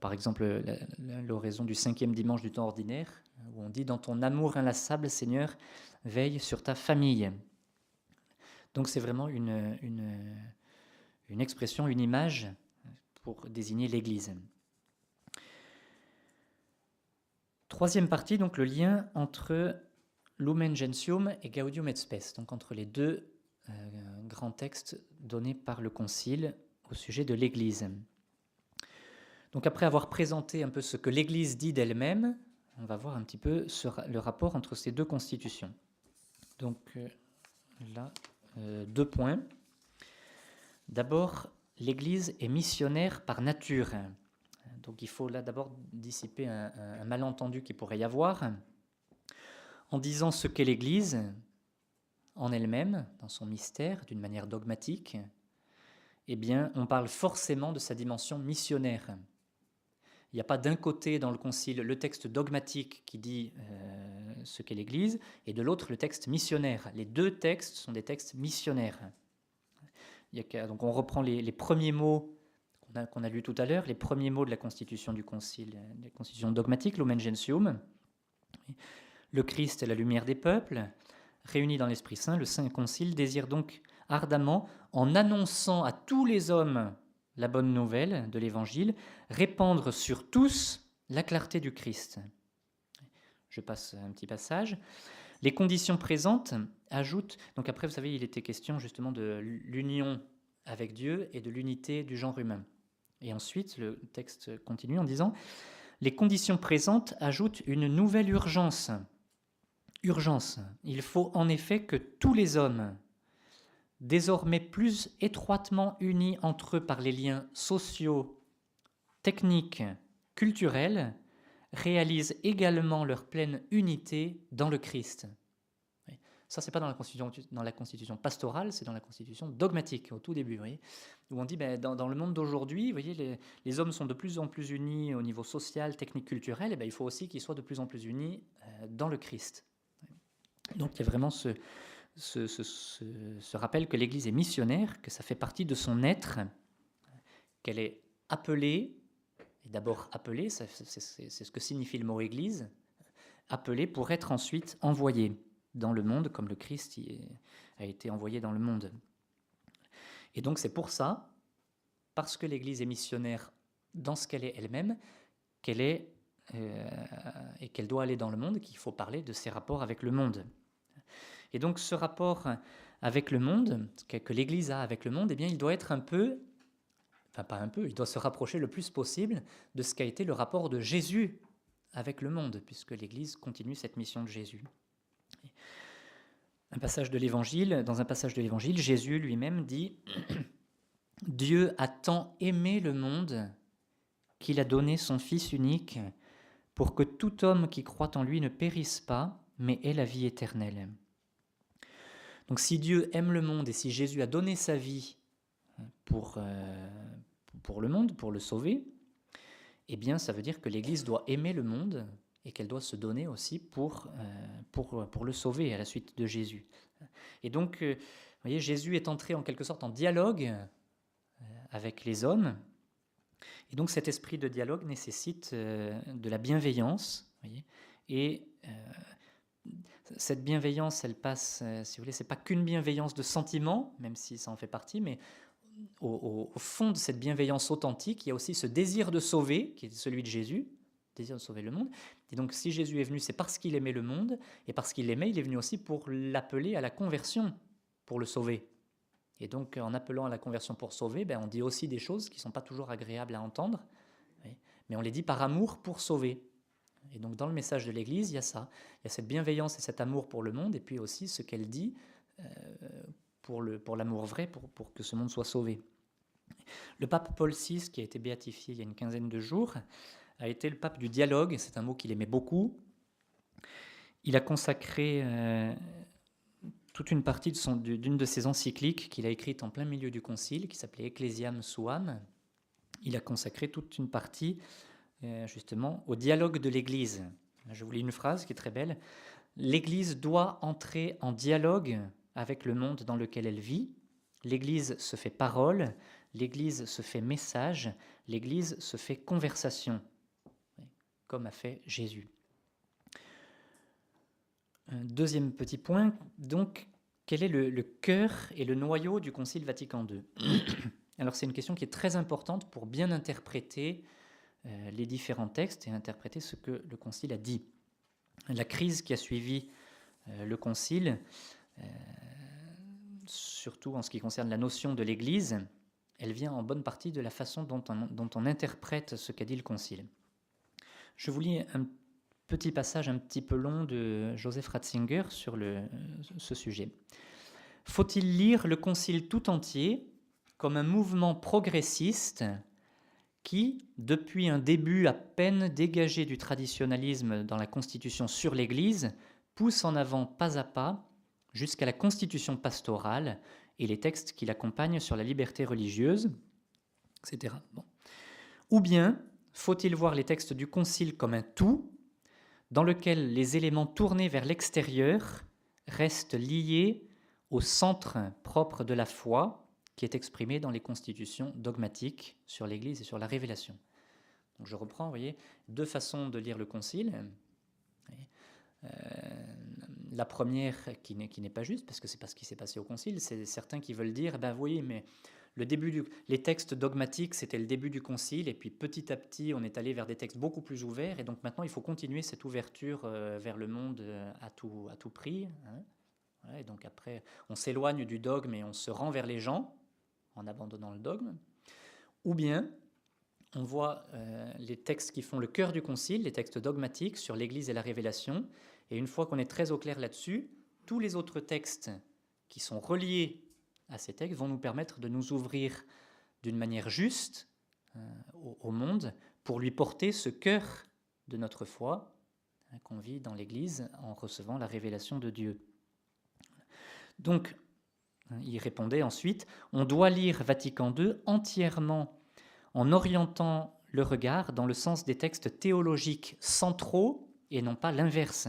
par exemple, l'oraison du cinquième dimanche du temps ordinaire, où on dit Dans ton amour inlassable, Seigneur, veille sur ta famille. Donc c'est vraiment une expression, une image pour désigner l'Église. Troisième partie, donc le lien entre Lumen Gentium et Gaudium et Spes, donc entre les deux euh, grands textes donnés par le Concile au sujet de l'Église. Donc après avoir présenté un peu ce que l'Église dit d'elle-même, on va voir un petit peu le rapport entre ces deux constitutions. Donc euh, là, euh, deux points. D'abord, l'Église est missionnaire par nature. Donc il faut là d'abord dissiper un, malentendu qui pourrait y avoir en disant ce qu'est l'Église en elle-même, dans son mystère, d'une manière dogmatique. Eh bien, on parle forcément de sa dimension missionnaire. Il n'y a pas d'un côté dans le Concile le texte dogmatique qui dit euh, ce qu'est l'Église, et de l'autre le texte missionnaire. Les deux textes sont des textes missionnaires. donc on reprend les, premiers mots qu'on a, lus tout à l'heure, les premiers mots de la constitution du Concile, la constitution dogmatique, Lumen Gentium. Le Christ est la lumière des peuples, réunis dans l'Esprit Saint, le Saint Concile désire donc ardemment, en annonçant à tous les hommes la bonne nouvelle de l'Évangile, répandre sur tous la clarté du Christ. Je passe un petit passage. Les conditions présentes ajoutent, donc après vous savez, il était question justement de l'union avec Dieu et de l'unité du genre humain. Et ensuite, le texte continue en disant, les conditions présentes ajoutent une nouvelle urgence. Urgence. Il faut en effet que tous les hommes, désormais plus étroitement unis entre eux par les liens sociaux, techniques, culturels, réalisent également leur pleine unité dans le Christ. Ça, c'est pas dans la constitution, dans la constitution pastorale, c'est dans la constitution dogmatique au tout début, où on dit, ben, dans, le monde d'aujourd'hui, voyez, les, les, hommes sont de plus en plus unis au niveau social, technique, culturel, et ben, il faut aussi qu'ils soient de plus en plus unis euh, dans le Christ. Donc il y a vraiment ce, ce, rappel que l'Église est missionnaire, que ça fait partie de son être, qu'elle est appelée, et d'abord appelée, c'est ce que signifie le mot Église, appelée pour être ensuite envoyée dans le monde, comme le Christ a été envoyé dans le monde. Et donc c'est pour ça, parce que l'Église est missionnaire dans ce qu'elle est elle-même, qu'elle est euh, et qu'elle doit aller dans le monde, qu'il faut parler de ses rapports avec le monde. Et donc ce rapport avec le monde, que l'Église a avec le monde, eh bien, il doit être un peu, enfin pas un peu, il doit se rapprocher le plus possible de ce qu'a été le rapport de Jésus avec le monde, puisque l'Église continue cette mission de Jésus. Un passage de l'Évangile, dans un passage de l'Évangile, Jésus lui-même dit Dieu a tant aimé le monde qu'il a donné son Fils unique pour que tout homme qui croit en lui ne périsse pas, mais ait la vie éternelle. Donc si Dieu aime le monde et si Jésus a donné sa vie pour, euh, pour le monde, pour le sauver, eh bien ça veut dire que l'Église doit aimer le monde et qu'elle doit se donner aussi pour, euh, pour, pour le sauver à la suite de Jésus. Et donc, euh, vous voyez, Jésus est entré en quelque sorte en dialogue avec les hommes. Et donc cet esprit de dialogue nécessite de la bienveillance. Voyez, et cette bienveillance, elle passe, euh, si vous voulez, c'est pas qu'une bienveillance de sentiment, même si ça en fait partie, mais au, fond de cette bienveillance authentique, il y a aussi ce désir de sauver, qui est celui de Jésus, désir de sauver le monde. Et donc, si Jésus est venu, c'est parce qu'il aimait le monde, et parce qu'il l'aimait, il est venu aussi pour l'appeler à la conversion, pour le sauver. Et donc, en appelant à la conversion pour sauver, ben, on dit aussi des choses qui ne sont pas toujours agréables à entendre, mais on les dit par amour pour sauver. Et donc dans le message de l'Église, il y a ça. Il y a cette bienveillance et cet amour pour le monde, et puis aussi ce qu'elle dit euh, pour l'amour vrai, pour que ce monde soit sauvé. Le pape Paul VI, qui a été béatifié il y a une quinzaine de jours, a été le pape du dialogue, c'est un mot qu'il aimait beaucoup. Il a consacré euh, toute une partie d'une de, ses encycliques qu'il a écrite en plein milieu du concile, qui s'appelait Ecclesiam Suam. Il a consacré toute une partie euh, justement au dialogue de l'Église. Je vous lis une phrase qui est très belle. L'Église doit entrer en dialogue avec le monde dans lequel elle vit. L'Église se fait parole, l'Église se fait message, l'Église se fait conversation, comme a fait Jésus. Deuxième petit point, donc, quel est le, le cœur et le noyau du Concile Vatican II Alors c'est une question qui est très importante pour bien interpréter euh, les différents textes et interpréter ce que le Concile a dit. La crise qui a suivi euh, le Concile, euh, surtout en ce qui concerne la notion de l'Église, elle vient en bonne partie de la façon dont on, interprète ce qu'a dit le Concile. Je vous lis un petit passage un petit peu long de Joseph Ratzinger sur ce sujet. Faut-il lire le Concile tout entier comme un mouvement progressiste qui, depuis un début à peine dégagé du traditionnalisme dans la constitution sur l'Église, pousse en avant pas à pas jusqu'à la constitution pastorale et les textes qui l'accompagnent sur la liberté religieuse, etc. Ou bien faut-il voir les textes du Concile comme un tout dans lequel les éléments tournés vers l'extérieur restent liés au centre propre de la foi qui est exprimé dans les constitutions dogmatiques sur l'Église et sur la révélation. Donc je reprends, vous voyez, deux façons de lire le Concile. Euh, la première qui n'est pas juste, parce que c'est pas ce qui s'est passé au Concile, c'est certains qui veulent dire, ben oui, mais le début du, les textes dogmatiques, c'était le début du Concile, et puis petit à petit, on est allé vers des textes beaucoup plus ouverts, et donc maintenant, il faut continuer cette ouverture euh, vers le monde euh, à tout, prix. Hein. et donc après, on s'éloigne du dogme et on se rend vers les gens en abandonnant le dogme. Ou bien, on voit euh, les textes qui font le cœur du Concile, les textes dogmatiques sur l'Église et la révélation, et une fois qu'on est très au clair là-dessus, tous les autres textes qui sont reliés à ces textes vont nous permettre de nous ouvrir d'une manière juste euh, au, monde pour lui porter ce cœur de notre foi hein, qu'on vit dans l'Église en recevant la révélation de Dieu. Donc, hein, il répondait ensuite, on doit lire Vatican II entièrement en orientant le regard dans le sens des textes théologiques centraux et non pas l'inverse.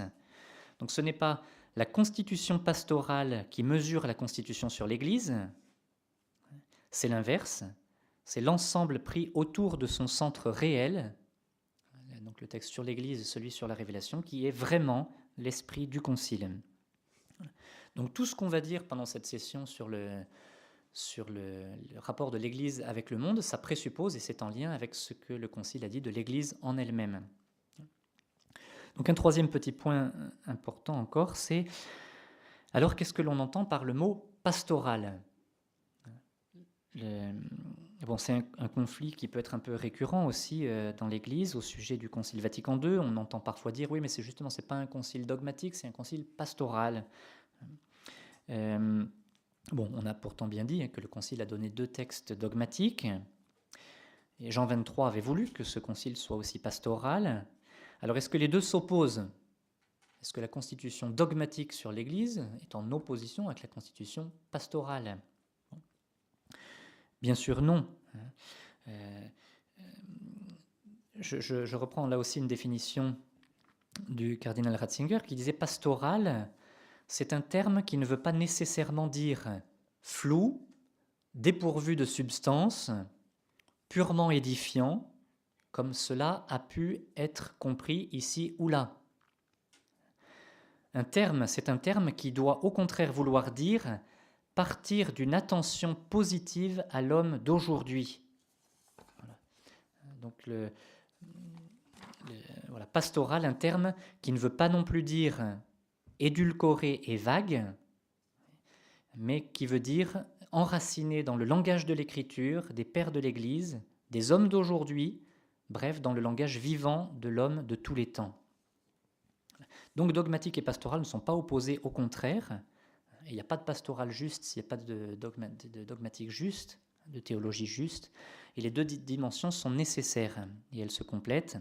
Donc ce n'est pas la constitution pastorale qui mesure la constitution sur l'Église, c'est l'inverse, c'est l'ensemble pris autour de son centre réel, donc le texte sur l'Église et celui sur la révélation, qui est vraiment l'esprit du Concile. Donc tout ce qu'on va dire pendant cette session sur le, rapport de l'Église avec le monde, ça présuppose, et c'est en lien avec ce que le Concile a dit de l'Église en elle-même. Donc un troisième petit point important encore, c'est alors qu'est-ce que l'on entend par le mot pastoral? Bon, c'est un, conflit qui peut être un peu récurrent aussi euh, dans l'Église au sujet du Concile Vatican II. On entend parfois dire oui, mais c'est justement c'est pas un concile dogmatique, c'est un concile pastoral. Euh, bon, on a pourtant bien dit que le Concile a donné deux textes dogmatiques. Et Jean 23 avait voulu que ce concile soit aussi pastoral. Alors est-ce que les deux s'opposent? Est-ce que la constitution dogmatique sur l'Église est en opposition avec la constitution pastorale? Bien sûr non. Euh, euh, je, reprends là aussi une définition du cardinal Ratzinger qui disait pastoral, c'est un terme qui ne veut pas nécessairement dire flou, dépourvu de substance, purement édifiant, comme cela a pu être compris ici ou là. Un terme, c'est un terme qui doit au contraire vouloir dire partir d'une attention positive à l'homme d'aujourd'hui. Donc le, voilà, pastoral, un terme qui ne veut pas non plus dire édulcoré et vague, mais qui veut dire enraciné dans le langage de l'écriture des pères de l'Église, des hommes d'aujourd'hui, bref, dans le langage vivant de l'homme de tous les temps. Donc dogmatique et pastoral ne sont pas opposés, au contraire. Il n'y a pas de pastoral juste il n'y a pas de, dogmatique juste, de théologie juste. Et les deux dimensions sont nécessaires et elles se complètent.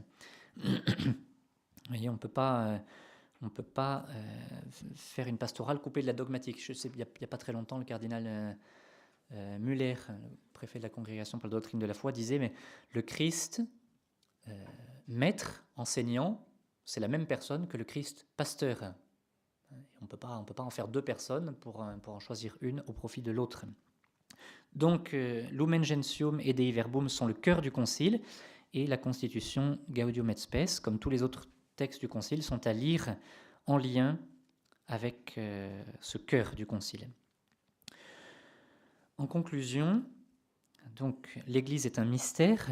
voyez, on ne peut pas, euh, euh, faire une pastorale coupée de la dogmatique. Il n'y a, pas très longtemps, le cardinal euh, Muller, préfet de la congrégation pour la doctrine de la foi, disait mais le Christ euh, maître, enseignant, c'est la même personne que le Christ pasteur. On ne peut pas en faire deux personnes pour, pour en choisir une au profit de l'autre. Donc, euh, Lumen Gentium et Dei Verbum sont le cœur du concile, et la constitution Gaudium et Spes, comme tous les autres textes du concile, sont à lire en lien avec euh, ce cœur du concile. En conclusion, donc l'Église est un mystère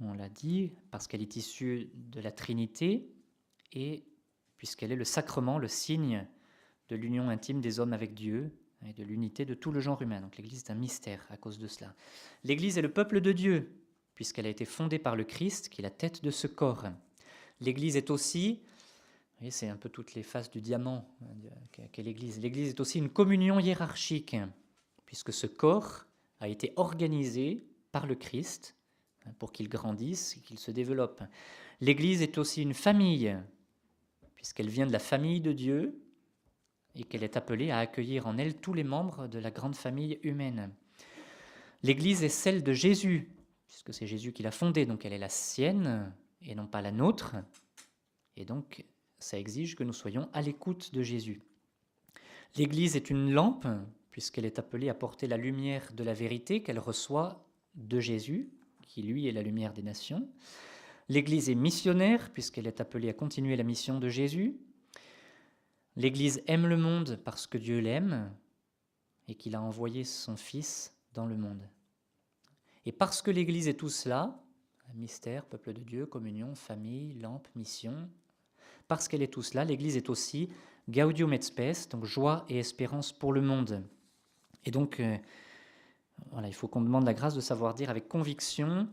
on l'a dit, parce qu'elle est issue de la Trinité et puisqu'elle est le sacrement, le signe de l'union intime des hommes avec Dieu et de l'unité de tout le genre humain. Donc l'Église est un mystère à cause de cela. L'Église est le peuple de Dieu, puisqu'elle a été fondée par le Christ, qui est la tête de ce corps. L'Église est aussi, c'est un peu toutes les faces du diamant hein, qu'est l'Église. L'Église est aussi une communion hiérarchique, puisque ce corps a été organisé par le Christ pour qu'il grandisse et qu'il se développe. L'Église est aussi une famille, puisqu'elle vient de la famille de Dieu et qu'elle est appelée à accueillir en elle tous les membres de la grande famille humaine. L'Église est celle de Jésus, puisque c'est Jésus qui l'a fondée, donc elle est la sienne et non pas la nôtre. Et donc, ça exige que nous soyons à l'écoute de Jésus. L'Église est une lampe, puisqu'elle est appelée à porter la lumière de la vérité qu'elle reçoit de Jésus, qui lui est la lumière des nations. L'Église est missionnaire, puisqu'elle est appelée à continuer la mission de Jésus. L'Église aime le monde parce que Dieu l'aime et qu'il a envoyé son Fils dans le monde. Et parce que l'Église est tout cela, mystère, peuple de Dieu, communion, famille, lampe, mission, parce qu'elle est tout cela, l'Église est aussi Gaudium et Spes, donc joie et espérance pour le monde. Et donc, euh, il faut qu'on demande la grâce de savoir dire avec conviction,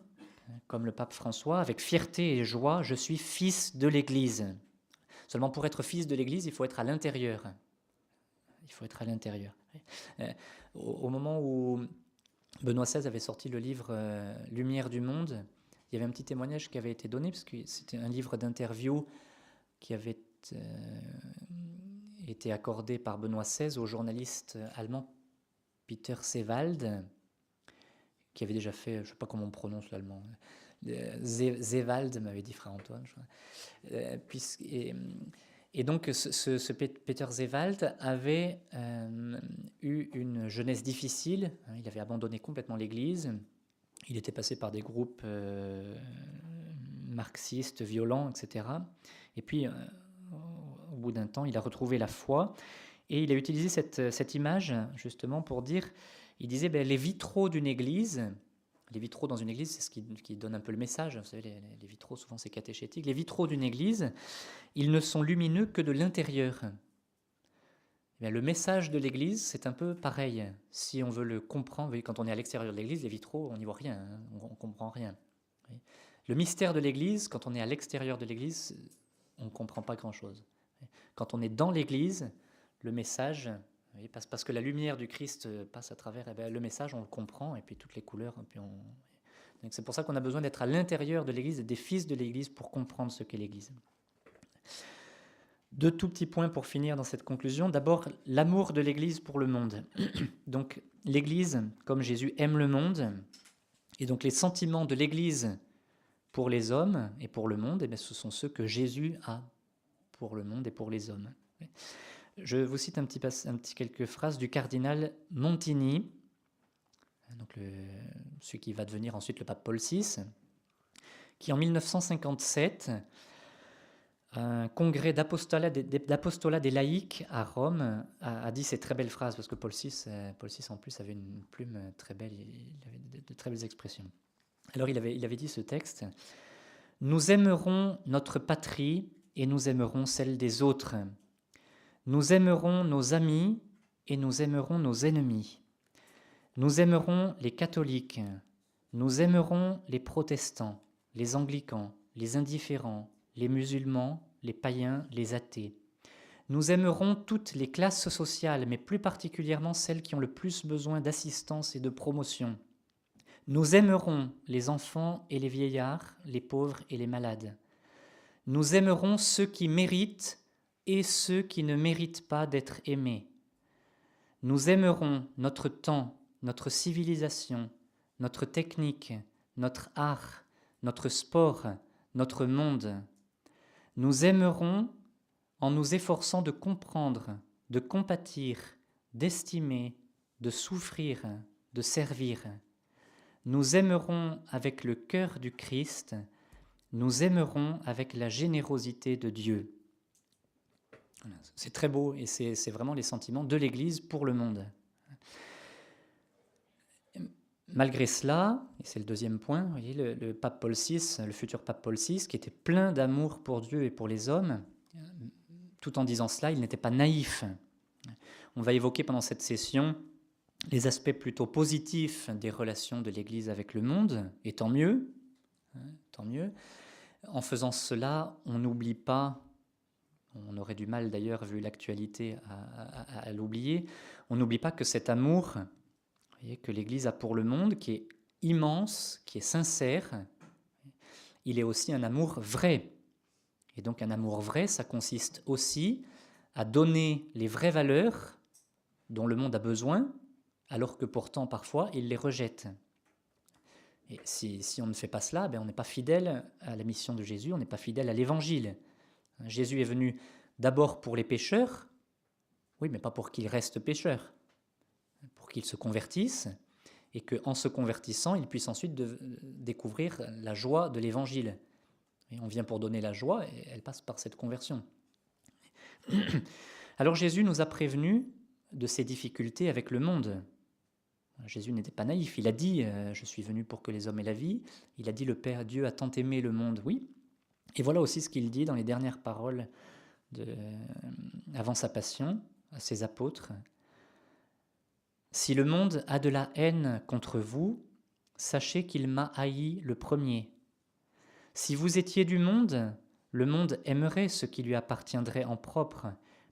comme le pape François, avec fierté et joie, je suis fils de l'Église. Seulement pour être fils de l'Église, il faut être à l'intérieur. Il faut être à l'intérieur. Euh, au moment où Benoît XVI avait sorti le livre euh, Lumière du monde, il y avait un petit témoignage qui avait été donné, parce que c'était un livre d'interview qui avait euh, été accordé par Benoît XVI au journaliste allemand Peter Sewald, qui avait déjà fait, je ne sais pas comment on prononce l'allemand, Zewald m'avait dit frère Antoine. Euh, et, donc ce, Peter Zewald avait euh, eu une jeunesse difficile, hein, il avait abandonné complètement l'Église, il était passé par des groupes euh, marxistes, violents, etc. Et puis, au bout d'un temps, il a retrouvé la foi et il a utilisé cette, cette image justement pour dire, il disait, ben, les vitraux d'une église, les vitraux dans une église, c'est ce qui, donne un peu le message. Vous savez, les, vitraux, souvent, c'est catéchétique. Les vitraux d'une église, ils ne sont lumineux que de l'intérieur. Eh le message de l'église, c'est un peu pareil. Si on veut le comprendre, quand on est à l'extérieur de l'église, les vitraux, on n'y voit rien, hein, on ne comprend rien. Le mystère de l'église, quand on est à l'extérieur de l'église, on ne comprend pas grand-chose. Quand on est dans l'église, le message, parce, parce, que la lumière du Christ euh, passe à travers, eh bien, le message, on le comprend, et puis toutes les couleurs. Et puis on... c'est pour ça qu'on a besoin d'être à l'intérieur de l'Église des fils de l'Église pour comprendre ce qu'est l'Église. Deux tout petits points pour finir dans cette conclusion. D'abord, l'amour de l'Église pour le monde. Donc l'Église, comme Jésus aime le monde, et donc les sentiments de l'Église pour les hommes et pour le monde, eh bien, ce sont ceux que Jésus a pour le monde et pour les hommes. Je vous cite un petit, un petit quelques phrases du cardinal Montini, donc celui qui va devenir ensuite le pape Paul VI, qui en 1957, un congrès d'apostolat des, laïcs à Rome, a, dit ces très belles phrases, parce que Paul VI, euh, Paul VI en plus avait une plume très belle, il avait de, très belles expressions. Alors il avait, il avait dit ce texte, Nous aimerons notre patrie et nous aimerons celle des autres. Nous aimerons nos amis et nous aimerons nos ennemis. Nous aimerons les catholiques, nous aimerons les protestants, les anglicans, les indifférents, les musulmans, les païens, les athées. Nous aimerons toutes les classes sociales, mais plus particulièrement celles qui ont le plus besoin d'assistance et de promotion. Nous aimerons les enfants et les vieillards, les pauvres et les malades. Nous aimerons ceux qui méritent et ceux qui ne méritent pas d'être aimés. Nous aimerons notre temps, notre civilisation, notre technique, notre art, notre sport, notre monde. Nous aimerons en nous efforçant de comprendre, de compatir, d'estimer, de souffrir, de servir. Nous aimerons avec le cœur du Christ, nous aimerons avec la générosité de Dieu. C'est très beau et c'est vraiment les sentiments de l'Église pour le monde. Malgré cela, et c'est le deuxième point, voyez, le, pape Paul VI, le futur pape Paul VI, qui était plein d'amour pour Dieu et pour les hommes, tout en disant cela, il n'était pas naïf. On va évoquer pendant cette session les aspects plutôt positifs des relations de l'Église avec le monde, et tant mieux, hein, tant mieux. En faisant cela, on n'oublie pas on aurait du mal d'ailleurs, vu l'actualité, à, l'oublier. On n'oublie pas que cet amour que l'Église a pour le monde, qui est immense, qui est sincère, il est aussi un amour vrai. Et donc un amour vrai, ça consiste aussi à donner les vraies valeurs dont le monde a besoin, alors que pourtant parfois il les rejette. Et si, on ne fait pas cela, ben on n'est pas fidèle à la mission de Jésus, on n'est pas fidèle à l'évangile. Jésus est venu d'abord pour les pécheurs, oui, mais pas pour qu'ils restent pécheurs, pour qu'ils se convertissent et qu'en se convertissant, ils puissent ensuite découvrir la joie de l'évangile. Et on vient pour donner la joie et elle passe par cette conversion. Alors Jésus nous a prévenus de ces difficultés avec le monde. Jésus n'était pas naïf. Il a dit euh, Je suis venu pour que les hommes aient la vie. Il a dit Le Père Dieu a tant aimé le monde. Oui. Et voilà aussi ce qu'il dit dans les dernières paroles euh, avant sa passion à ses apôtres. Si le monde a de la haine contre vous, sachez qu'il m'a haï le premier. Si vous étiez du monde, le monde aimerait ce qui lui appartiendrait en propre,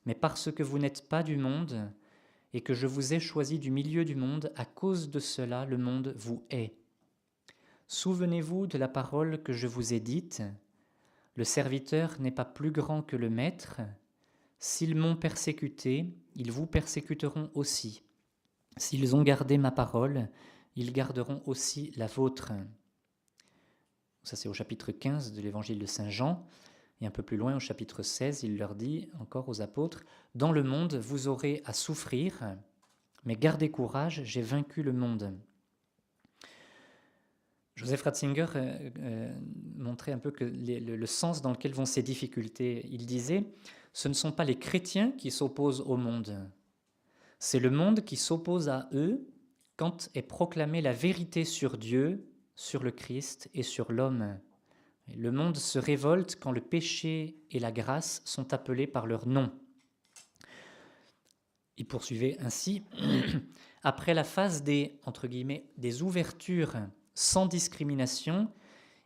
mais parce que vous n'êtes pas du monde, et que je vous ai choisi du milieu du monde, à cause de cela le monde vous hait. Souvenez-vous de la parole que je vous ai dite, le serviteur n'est pas plus grand que le maître, s'ils m'ont persécuté, ils vous persécuteront aussi. S'ils ont gardé ma parole, ils garderont aussi la vôtre. Ça c'est au chapitre 15 de l'évangile de Saint Jean. Et un peu plus loin, au chapitre 16, il leur dit encore aux apôtres, Dans le monde, vous aurez à souffrir, mais gardez courage, j'ai vaincu le monde. Joseph Ratzinger euh, euh, montrait un peu que le, sens dans lequel vont ces difficultés. Il disait, ce ne sont pas les chrétiens qui s'opposent au monde, c'est le monde qui s'oppose à eux quand est proclamée la vérité sur Dieu, sur le Christ et sur l'homme. Le monde se révolte quand le péché et la grâce sont appelés par leur nom. Il poursuivait ainsi, après la phase des, entre guillemets, des ouvertures sans discrimination,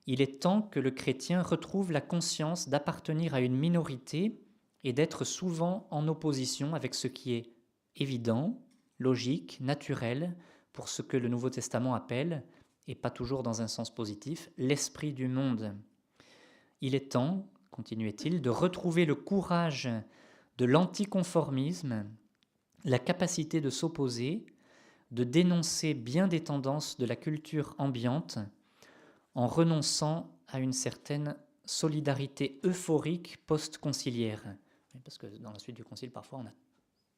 il est temps que le chrétien retrouve la conscience d'appartenir à une minorité et d'être souvent en opposition avec ce qui est évident, logique, naturel, pour ce que le Nouveau Testament appelle, et pas toujours dans un sens positif, l'esprit du monde. Il est temps, continuait-il, de retrouver le courage de l'anticonformisme, la capacité de s'opposer, de dénoncer bien des tendances de la culture ambiante, en renonçant à une certaine solidarité euphorique post-conciliaire. Parce que dans la suite du concile, parfois, on a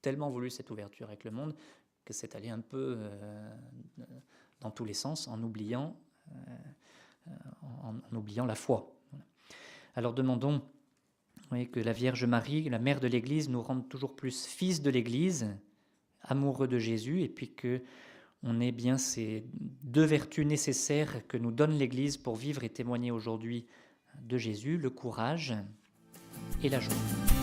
tellement voulu cette ouverture avec le monde que c'est allé un peu euh, dans tous les sens en oubliant, euh, en, oubliant la foi. Alors demandons que la Vierge Marie, la mère de l'Église, nous rende toujours plus fils de l'Église, amoureux de Jésus, et puis que on ait bien ces deux vertus nécessaires que nous donne l'Église pour vivre et témoigner aujourd'hui de Jésus, le courage et la joie.